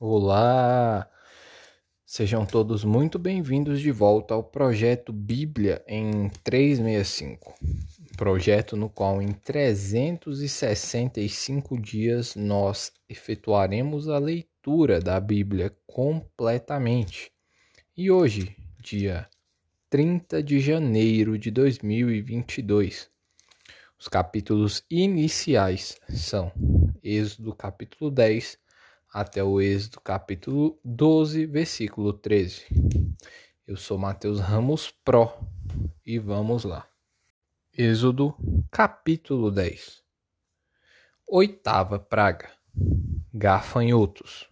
Olá! Sejam todos muito bem-vindos de volta ao projeto Bíblia em 365. Projeto no qual em 365 dias nós efetuaremos a leitura da Bíblia completamente. E hoje, dia 30 de janeiro de 2022, os capítulos iniciais são Êxodo capítulo 10 até o Êxodo capítulo 12, versículo 13. Eu sou Mateus Ramos Pro e vamos lá. Êxodo capítulo 10. Oitava praga: gafanhotos.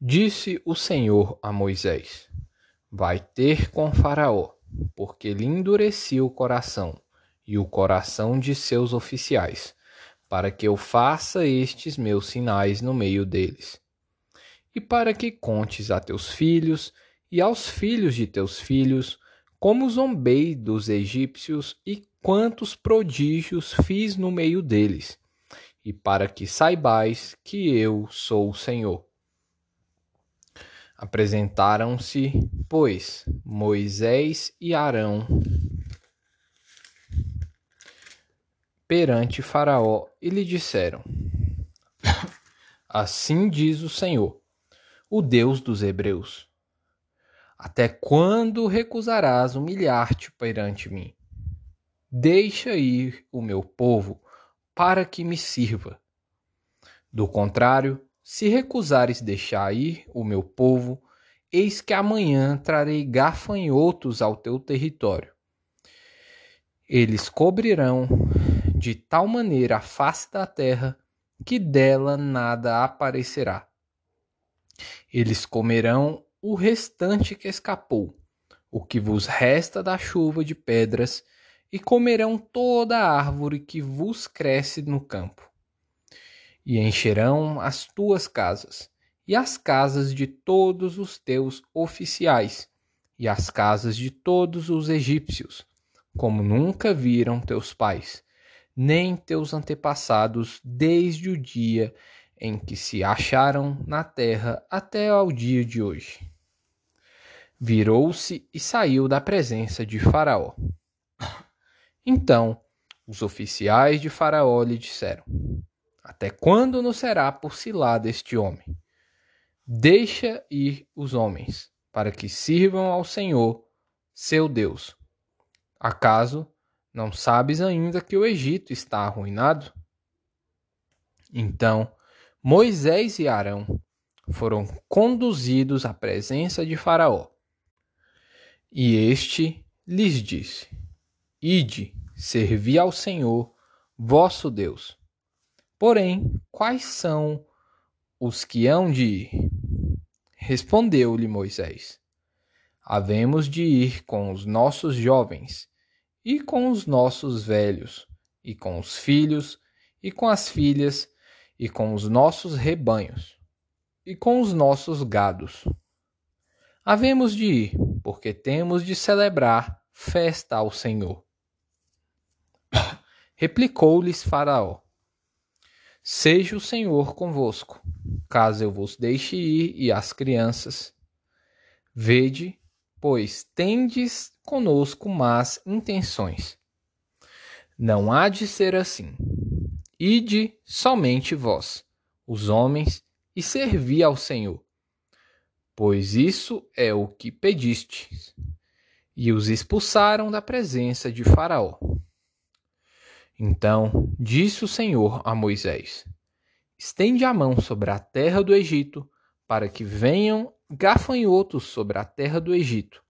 Disse o Senhor a Moisés: Vai ter com Faraó, porque lhe endurecia o coração e o coração de seus oficiais para que eu faça estes meus sinais no meio deles, e para que contes a teus filhos e aos filhos de teus filhos como zombei dos egípcios e quantos prodígios fiz no meio deles, e para que saibais que eu sou o Senhor. Apresentaram-se, pois, Moisés e Arão perante Faraó e lhe disseram: Assim diz o Senhor, o Deus dos Hebreus: Até quando recusarás humilhar-te perante mim? Deixa ir o meu povo para que me sirva. Do contrário, se recusares deixar ir o meu povo, eis que amanhã trarei gafanhotos ao teu território. Eles cobrirão de tal maneira a face da terra que dela nada aparecerá. Eles comerão o restante que escapou, o que vos resta da chuva de pedras, e comerão toda a árvore que vos cresce no campo. E encherão as tuas casas, e as casas de todos os teus oficiais, e as casas de todos os egípcios, como nunca viram teus pais, nem teus antepassados desde o dia em que se acharam na terra até ao dia de hoje. Virou-se e saiu da presença de Faraó. Então os oficiais de Faraó lhe disseram: Até quando nos será por cilada este homem? Deixa ir os homens, para que sirvam ao Senhor, seu Deus. Acaso não sabes ainda que o Egito está arruinado? Então Moisés e Arão foram conduzidos à presença de Faraó. E este lhes disse: Ide, servi ao Senhor, vosso Deus. Porém, quais são os que hão de ir? Respondeu-lhe Moisés: Havemos de ir com os nossos jovens e com os nossos velhos, e com os filhos, e com as filhas, e com os nossos rebanhos, e com os nossos gados. Havemos de ir, porque temos de celebrar festa ao Senhor. Replicou-lhes Faraó: Seja o Senhor convosco, caso eu vos deixe ir e as crianças. Vede, pois tendes conosco más intenções. Não há de ser assim. Ide somente vós, os homens, e servi ao Senhor, pois isso é o que pedistes. E os expulsaram da presença de Faraó. Então disse o Senhor a Moisés: Estende a mão sobre a terra do Egito, para que venham gafanhotos sobre a terra do Egito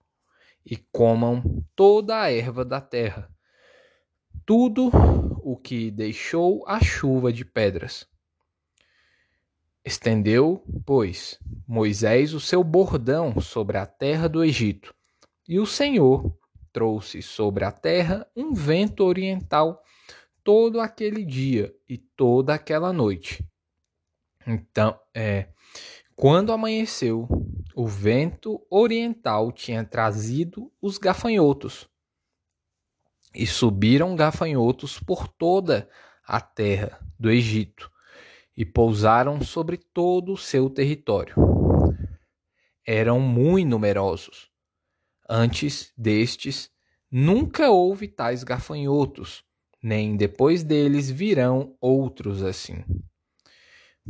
e comam toda a erva da terra, tudo o que deixou a chuva de pedras. Estendeu, pois, Moisés o seu bordão sobre a terra do Egito, e o Senhor trouxe sobre a terra um vento oriental todo aquele dia e toda aquela noite. Então, é, quando amanheceu, o vento oriental tinha trazido os gafanhotos. E subiram gafanhotos por toda a terra do Egito, e pousaram sobre todo o seu território. Eram muito numerosos. Antes destes, nunca houve tais gafanhotos, nem depois deles virão outros assim.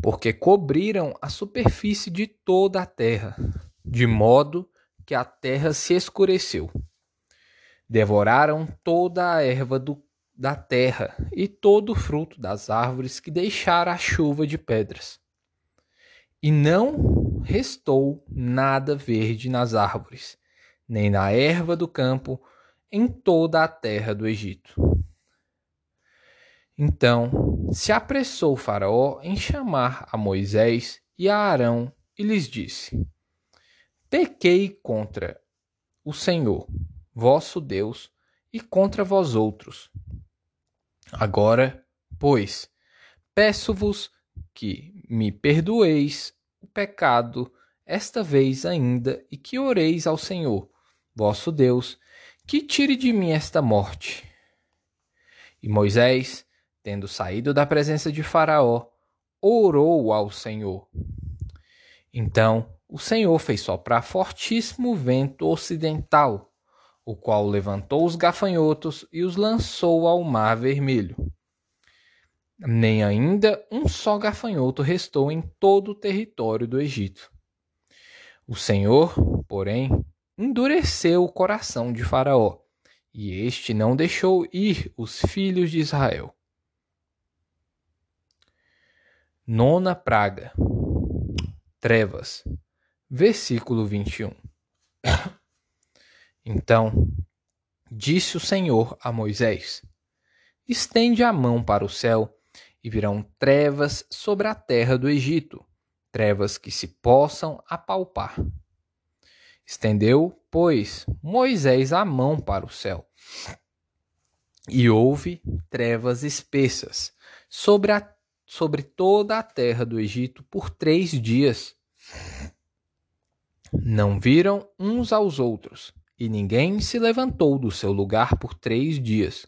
Porque cobriram a superfície de toda a terra, de modo que a terra se escureceu. Devoraram toda a erva do, da terra e todo o fruto das árvores que deixara a chuva de pedras. E não restou nada verde nas árvores, nem na erva do campo, em toda a terra do Egito. Então se apressou Faraó em chamar a Moisés e a Arão e lhes disse: Pequei contra o Senhor, vosso Deus, e contra vós outros. Agora, pois, peço-vos que me perdoeis o pecado esta vez ainda e que oreis ao Senhor, vosso Deus, que tire de mim esta morte. E Moisés, tendo saído da presença de Faraó, orou ao Senhor. Então o Senhor fez soprar fortíssimo vento ocidental, o qual levantou os gafanhotos e os lançou ao mar vermelho. Nem ainda um só gafanhoto restou em todo o território do Egito. O Senhor, porém, endureceu o coração de Faraó, e este não deixou ir os filhos de Israel. Nona praga: trevas versículo 21. Então disse o Senhor a Moisés: Estende a mão para o céu, e virão trevas sobre a terra do Egito, trevas que se possam apalpar. Estendeu, pois, Moisés a mão para o céu. E houve trevas espessas sobre, a, sobre toda a terra do Egito por três dias. Não viram uns aos outros, e ninguém se levantou do seu lugar por três dias.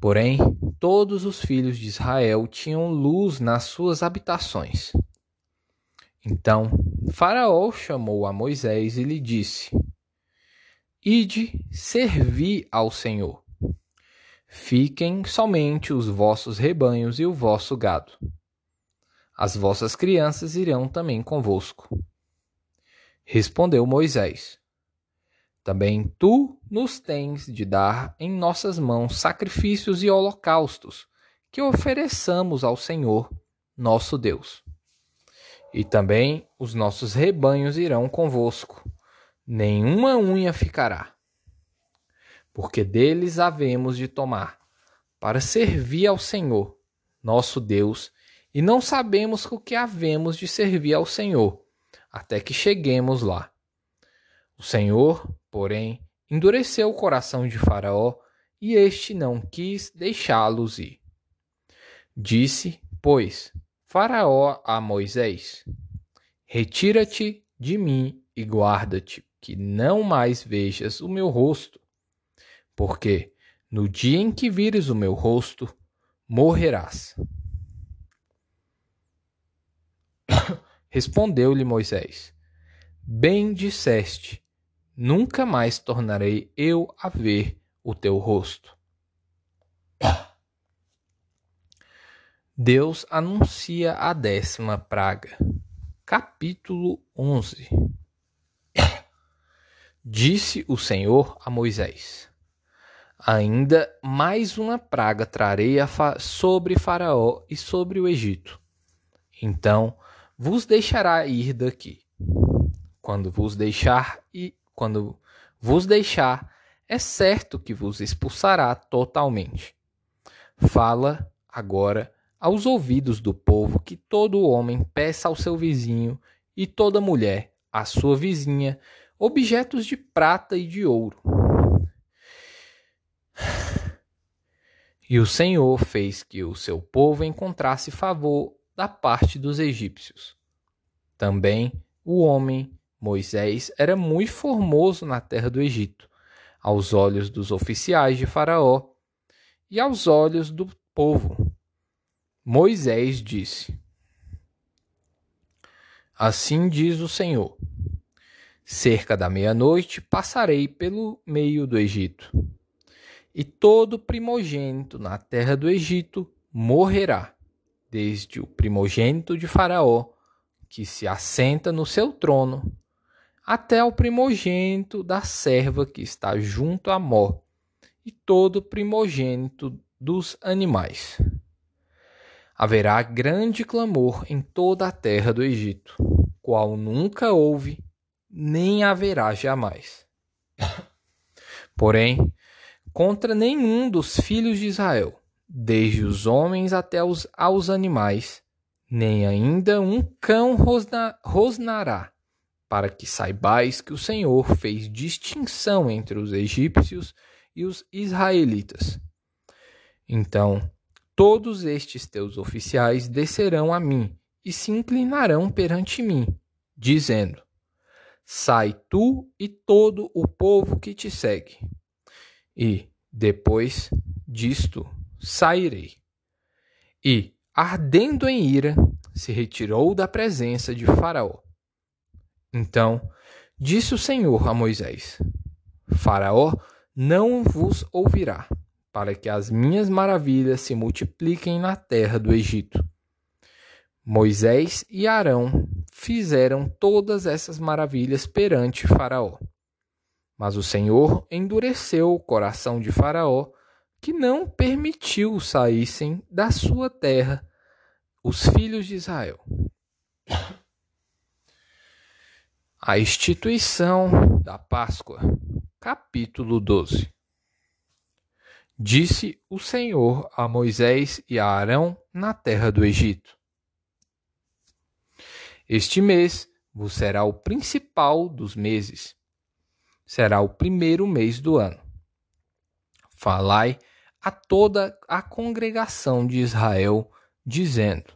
Porém, todos os filhos de Israel tinham luz nas suas habitações. Então Faraó chamou a Moisés e lhe disse: Ide servi ao Senhor. Fiquem somente os vossos rebanhos e o vosso gado. As vossas crianças irão também convosco. Respondeu Moisés: Também tu nos tens de dar em nossas mãos sacrifícios e holocaustos que ofereçamos ao Senhor, nosso Deus. E também os nossos rebanhos irão convosco, nenhuma unha ficará. Porque deles havemos de tomar, para servir ao Senhor, nosso Deus, e não sabemos o que havemos de servir ao Senhor até que cheguemos lá. O Senhor, porém, endureceu o coração de Faraó e este não quis deixá-los ir. Disse, pois, Faraó a Moisés: Retira-te de mim e guarda-te, que não mais vejas o meu rosto, porque no dia em que vires o meu rosto, morrerás. Respondeu-lhe Moisés: Bem disseste, nunca mais tornarei eu a ver o teu rosto. Deus anuncia a décima praga. Capítulo 11 Disse o Senhor a Moisés: Ainda mais uma praga trarei sobre Faraó e sobre o Egito. Então vos deixará ir daqui. Quando vos deixar e quando vos deixar, é certo que vos expulsará totalmente. Fala agora aos ouvidos do povo que todo homem peça ao seu vizinho e toda mulher à sua vizinha objetos de prata e de ouro. E o Senhor fez que o seu povo encontrasse favor da parte dos egípcios. Também o homem, Moisés, era muito formoso na terra do Egito, aos olhos dos oficiais de Faraó e aos olhos do povo. Moisés disse: Assim diz o Senhor: Cerca da meia-noite passarei pelo meio do Egito, e todo primogênito na terra do Egito morrerá, desde o primogênito de Faraó, que se assenta no seu trono, até o primogênito da serva que está junto a Mó, e todo primogênito dos animais. Haverá grande clamor em toda a terra do Egito, qual nunca houve, nem haverá jamais. Porém, contra nenhum dos filhos de Israel, desde os homens até os, aos animais, nem ainda um cão rosna, rosnará, para que saibais que o Senhor fez distinção entre os egípcios e os israelitas. Então, todos estes teus oficiais descerão a mim e se inclinarão perante mim, dizendo: Sai tu e todo o povo que te segue. E, depois disto, sairei. E, ardendo em ira, se retirou da presença de Faraó. Então, disse o Senhor a Moisés: Faraó não vos ouvirá para que as minhas maravilhas se multipliquem na terra do Egito. Moisés e Arão fizeram todas essas maravilhas perante Faraó. Mas o Senhor endureceu o coração de Faraó, que não permitiu saíssem da sua terra os filhos de Israel. A instituição da Páscoa, capítulo 12. Disse o Senhor a Moisés e a Arão na terra do Egito: Este mês vos será o principal dos meses, será o primeiro mês do ano. Falai a toda a congregação de Israel, dizendo: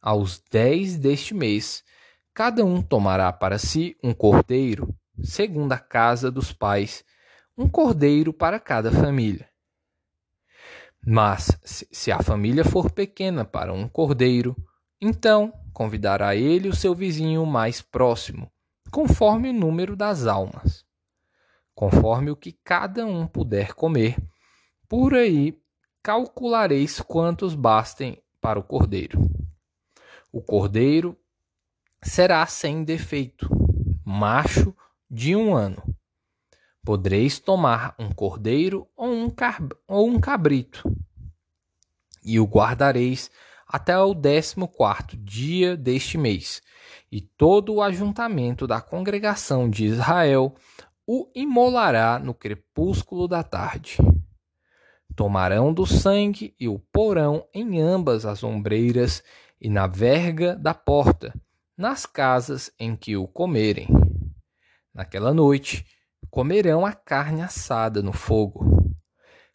Aos dez deste mês, cada um tomará para si um cordeiro, segundo a casa dos pais, um cordeiro para cada família. Mas, se a família for pequena para um cordeiro, então convidará ele o seu vizinho mais próximo, conforme o número das almas, conforme o que cada um puder comer. Por aí calculareis quantos bastem para o cordeiro. O cordeiro será sem defeito, macho de um ano Podereis tomar um cordeiro ou um, ou um cabrito, e o guardareis até o décimo quarto dia deste mês, e todo o ajuntamento da congregação de Israel o imolará no crepúsculo da tarde. Tomarão do sangue e o porão em ambas as ombreiras e na verga da porta, nas casas em que o comerem. Naquela noite, comerão a carne assada no fogo.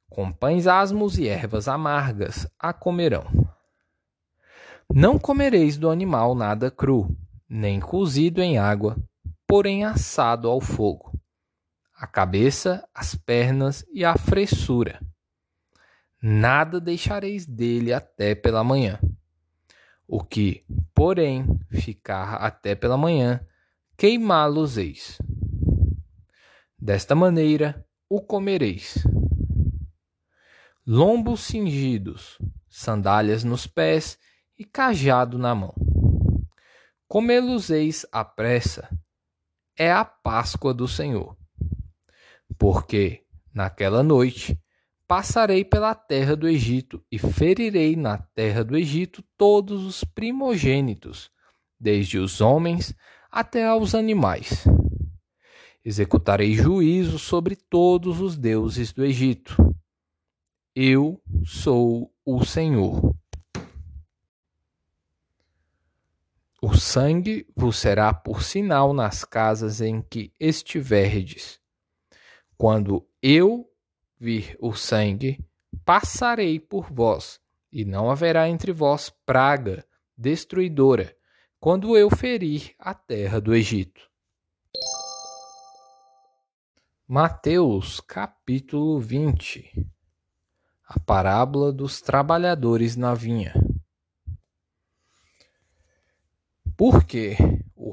Com pães asmos e ervas amargas a comerão. Não comereis do animal nada cru, nem cozido em água, porém assado ao fogo. A cabeça, as pernas e a fressura. Nada deixareis dele até pela manhã. O que, porém, ficar até pela manhã, queimá-los-eis. Desta maneira o comereis. Lombos cingidos, sandálias nos pés e cajado na mão. Comê-los-eis à pressa, é a Páscoa do Senhor. Porque, naquela noite, passarei pela terra do Egito e ferirei na terra do Egito todos os primogênitos, desde os homens até aos animais Executarei juízo sobre todos os deuses do Egito. Eu sou o Senhor. O sangue vos será por sinal nas casas em que estiverdes. Quando eu vir o sangue, passarei por vós, e não haverá entre vós praga destruidora, quando eu ferir a terra do Egito. Mateus capítulo 20 A parábola dos trabalhadores na vinha. Porque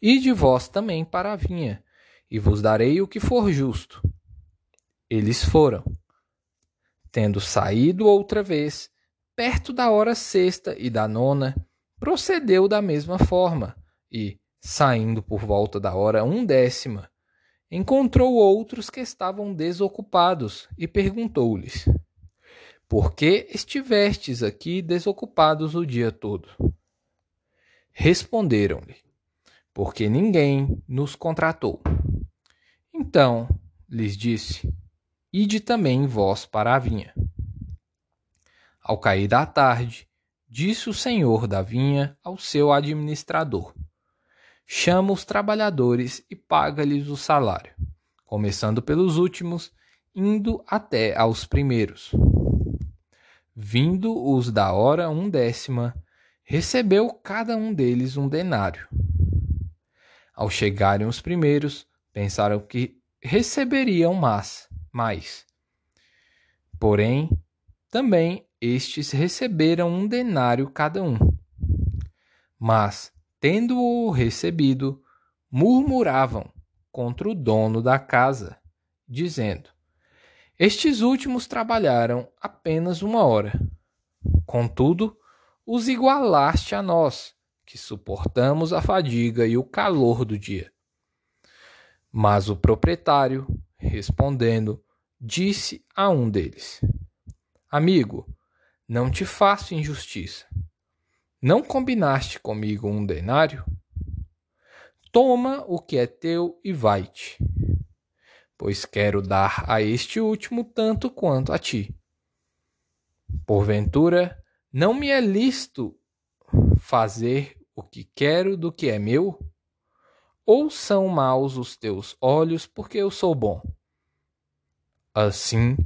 Ide vós também para a vinha, e vos darei o que for justo. Eles foram. Tendo saído outra vez, perto da hora sexta e da nona, procedeu da mesma forma, e, saindo por volta da hora undécima, encontrou outros que estavam desocupados e perguntou-lhes: Por que estivestes aqui desocupados o dia todo? Responderam-lhe: Porque ninguém nos contratou. Então lhes disse: Ide também vós para a vinha. Ao cair da tarde, disse o senhor da vinha ao seu administrador: chama os trabalhadores e paga-lhes o salário, começando pelos últimos, indo até aos primeiros. Vindo os da hora undécima, recebeu cada um deles um denário. Ao chegarem os primeiros, pensaram que receberiam mais, mais. Porém, também estes receberam um denário cada um. Mas, tendo-o recebido, murmuravam contra o dono da casa, dizendo: Estes últimos trabalharam apenas uma hora. Contudo, os igualaste a nós, que suportamos a fadiga e o calor do dia. Mas o proprietário, respondendo, disse a um deles: Amigo, não te faço injustiça. Não combinaste comigo um denário? Toma o que é teu e vai-te, pois quero dar a este último tanto quanto a ti. Porventura, não me é lícito fazer o que quero do que é meu? Ou são maus os teus olhos porque eu sou bom? Assim,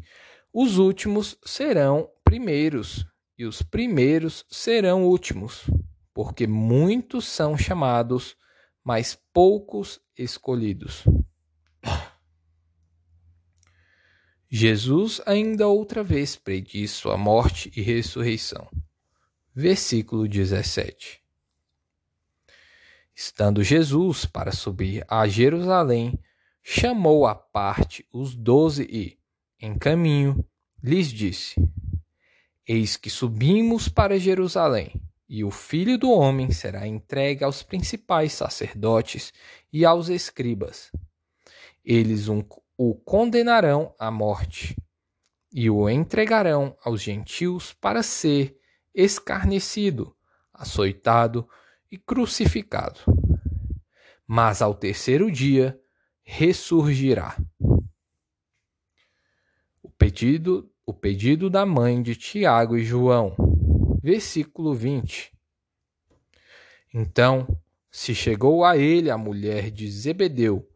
os últimos serão primeiros e os primeiros serão últimos, porque muitos são chamados, mas poucos escolhidos. Jesus ainda outra vez prediz sua morte e ressurreição. Versículo 17. Estando Jesus para subir a Jerusalém, chamou à parte os doze e, em caminho, lhes disse: Eis que subimos para Jerusalém, e o filho do homem será entregue aos principais sacerdotes e aos escribas. Eles o condenarão à morte e o entregarão aos gentios para ser escarnecido, açoitado e crucificado. Mas ao terceiro dia ressurgirá. O pedido o pedido da mãe de Tiago e João. Versículo 20. Então se chegou a ele a mulher de Zebedeu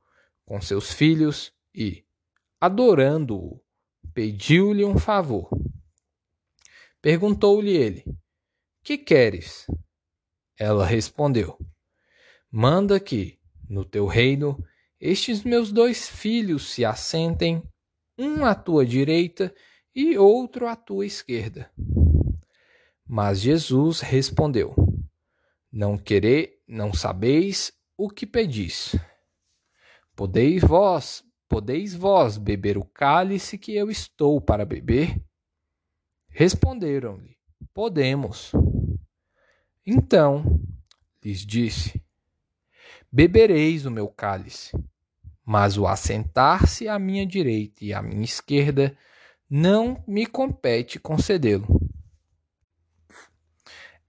com seus filhos e, adorando-o, pediu-lhe um favor. Perguntou-lhe ele: Que queres? Ela respondeu: Manda que, no teu reino, estes meus dois filhos se assentem, um à tua direita e outro à tua esquerda. Mas Jesus respondeu: Não querer, não sabeis o que pedis. Podeis vós, podeis vós beber o cálice que eu estou para beber? Responderam-lhe: Podemos. Então lhes disse: Bebereis o meu cálice, mas o assentar-se à minha direita e à minha esquerda não me compete concedê-lo.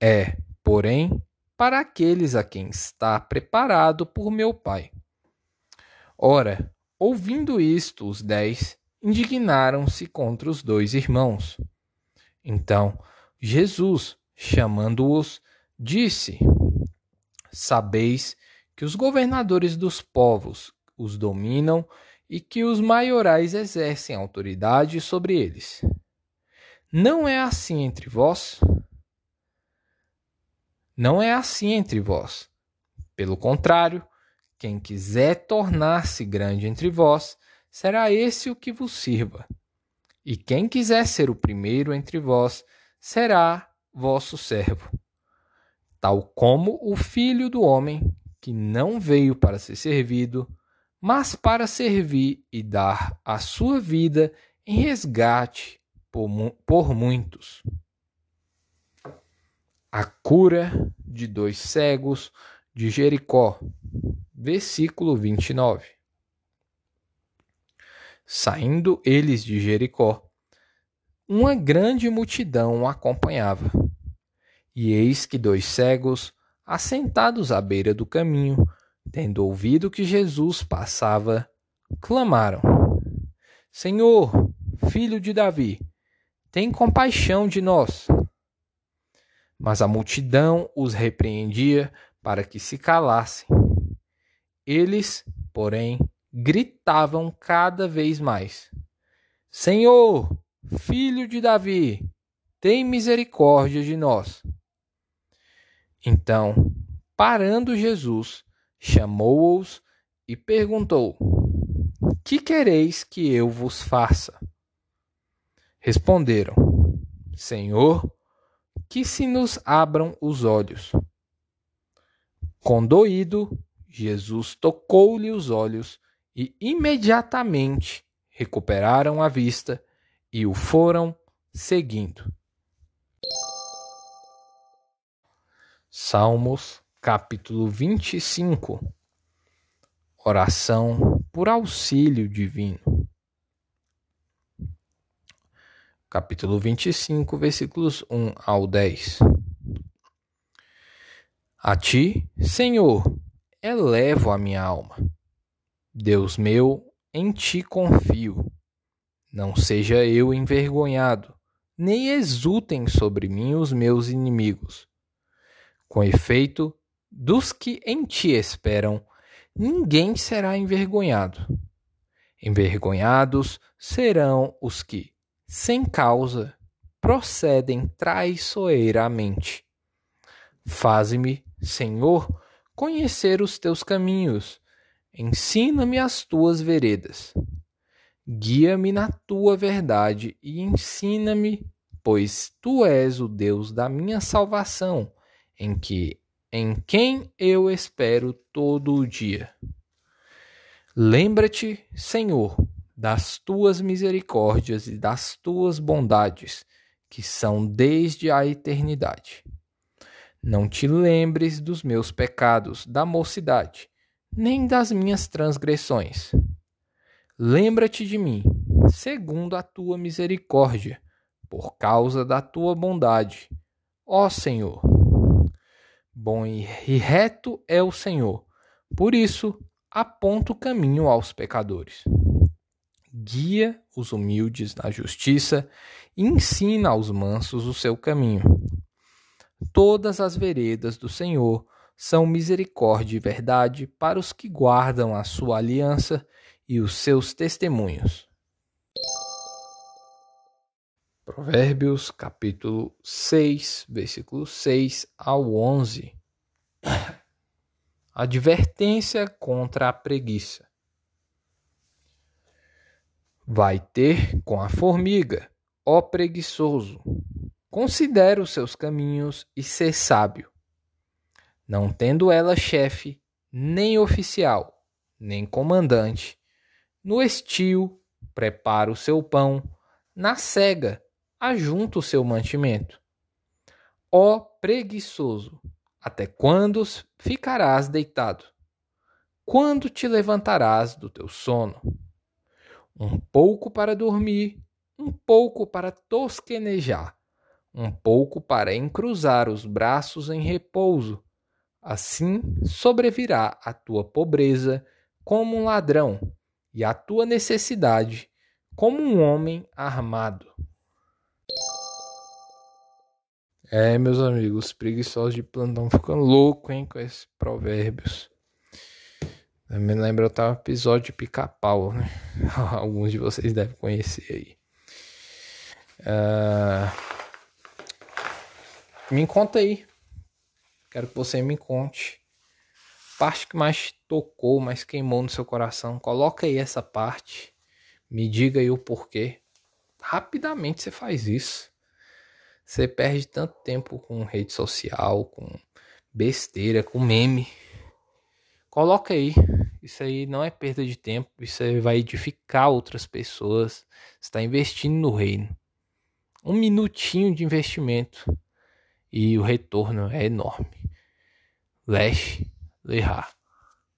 É, porém, para aqueles a quem está preparado por meu Pai. Ora, ouvindo isto, os dez indignaram-se contra os dois irmãos. Então, Jesus, chamando-os, disse: Sabeis que os governadores dos povos os dominam e que os maiorais exercem autoridade sobre eles. Não é assim entre vós? Não é assim entre vós. Pelo contrário, quem quiser tornar-se grande entre vós, será esse o que vos sirva. E quem quiser ser o primeiro entre vós, será vosso servo. Tal como o filho do homem que não veio para ser servido, mas para servir e dar a sua vida em resgate por, por muitos. A cura de dois cegos de Jericó, versículo 29. Saindo eles de Jericó, uma grande multidão o acompanhava. E eis que dois cegos assentados à beira do caminho, tendo ouvido que Jesus passava, clamaram: Senhor, filho de Davi, tem compaixão de nós. Mas a multidão os repreendia para que se calassem. Eles, porém, gritavam cada vez mais: Senhor, filho de Davi, tem misericórdia de nós. Então, parando Jesus, chamou-os e perguntou: Que quereis que eu vos faça? Responderam: Senhor, que se nos abram os olhos. Condoído, Jesus tocou-lhe os olhos e imediatamente recuperaram a vista e o foram seguindo. Salmos, capítulo 25 Oração por auxílio divino. Capítulo 25, versículos 1 ao 10. A ti, Senhor, elevo a minha alma. Deus meu, em ti confio. Não seja eu envergonhado, nem exultem sobre mim os meus inimigos com efeito, dos que em ti esperam, ninguém será envergonhado. Envergonhados serão os que, sem causa, procedem traiçoeiramente. Faze-me, Senhor, conhecer os teus caminhos, ensina-me as tuas veredas. Guia-me na tua verdade e ensina-me, pois tu és o Deus da minha salvação em que em quem eu espero todo o dia. Lembra-te, Senhor, das tuas misericórdias e das tuas bondades, que são desde a eternidade. Não te lembres dos meus pecados da mocidade, nem das minhas transgressões. Lembra-te de mim, segundo a tua misericórdia, por causa da tua bondade. Ó Senhor, Bom e reto é o Senhor, por isso aponta o caminho aos pecadores. Guia os humildes na justiça e ensina aos mansos o seu caminho. Todas as veredas do Senhor são misericórdia e verdade para os que guardam a sua aliança e os seus testemunhos. Provérbios capítulo 6, versículo 6 ao 11. Advertência contra a preguiça. Vai ter com a formiga, ó preguiçoso. Considera os seus caminhos e ser sábio. Não tendo ela chefe, nem oficial, nem comandante, no estio prepara o seu pão, na cega ajunta o seu mantimento. Ó preguiçoso, até quando ficarás deitado? Quando te levantarás do teu sono? Um pouco para dormir, um pouco para tosquenejar, um pouco para encruzar os braços em repouso. Assim sobrevirá a tua pobreza como um ladrão, e a tua necessidade como um homem armado. É, meus amigos, preguiçosos de plantão ficam louco, hein, com esses provérbios. Me lembra até um episódio de pica-pau, né? Alguns de vocês devem conhecer aí. Uh... Me conta aí. Quero que você me conte. Parte que mais tocou, mais queimou no seu coração. Coloca aí essa parte. Me diga aí o porquê. Rapidamente você faz isso. Você perde tanto tempo com rede social, com besteira, com meme. Coloca aí. Isso aí não é perda de tempo. Isso aí vai edificar outras pessoas. Está investindo no reino. Um minutinho de investimento e o retorno é enorme. Lesh Lehar.